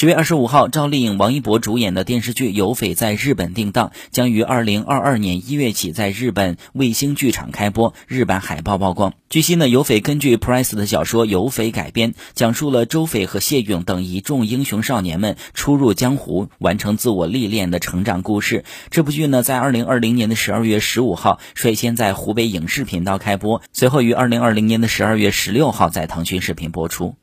十月二十五号，赵丽颖、王一博主演的电视剧《有匪》在日本定档，将于二零二二年一月起在日本卫星剧场开播。日版海报曝光。据悉呢，《有匪》根据 Price 的小说《有匪》改编，讲述了周翡和谢勇等一众英雄少年们初入江湖、完成自我历练的成长故事。这部剧呢，在二零二零年的十二月十五号率先在湖北影视频道开播，随后于二零二零年的十二月十六号在腾讯视频播出。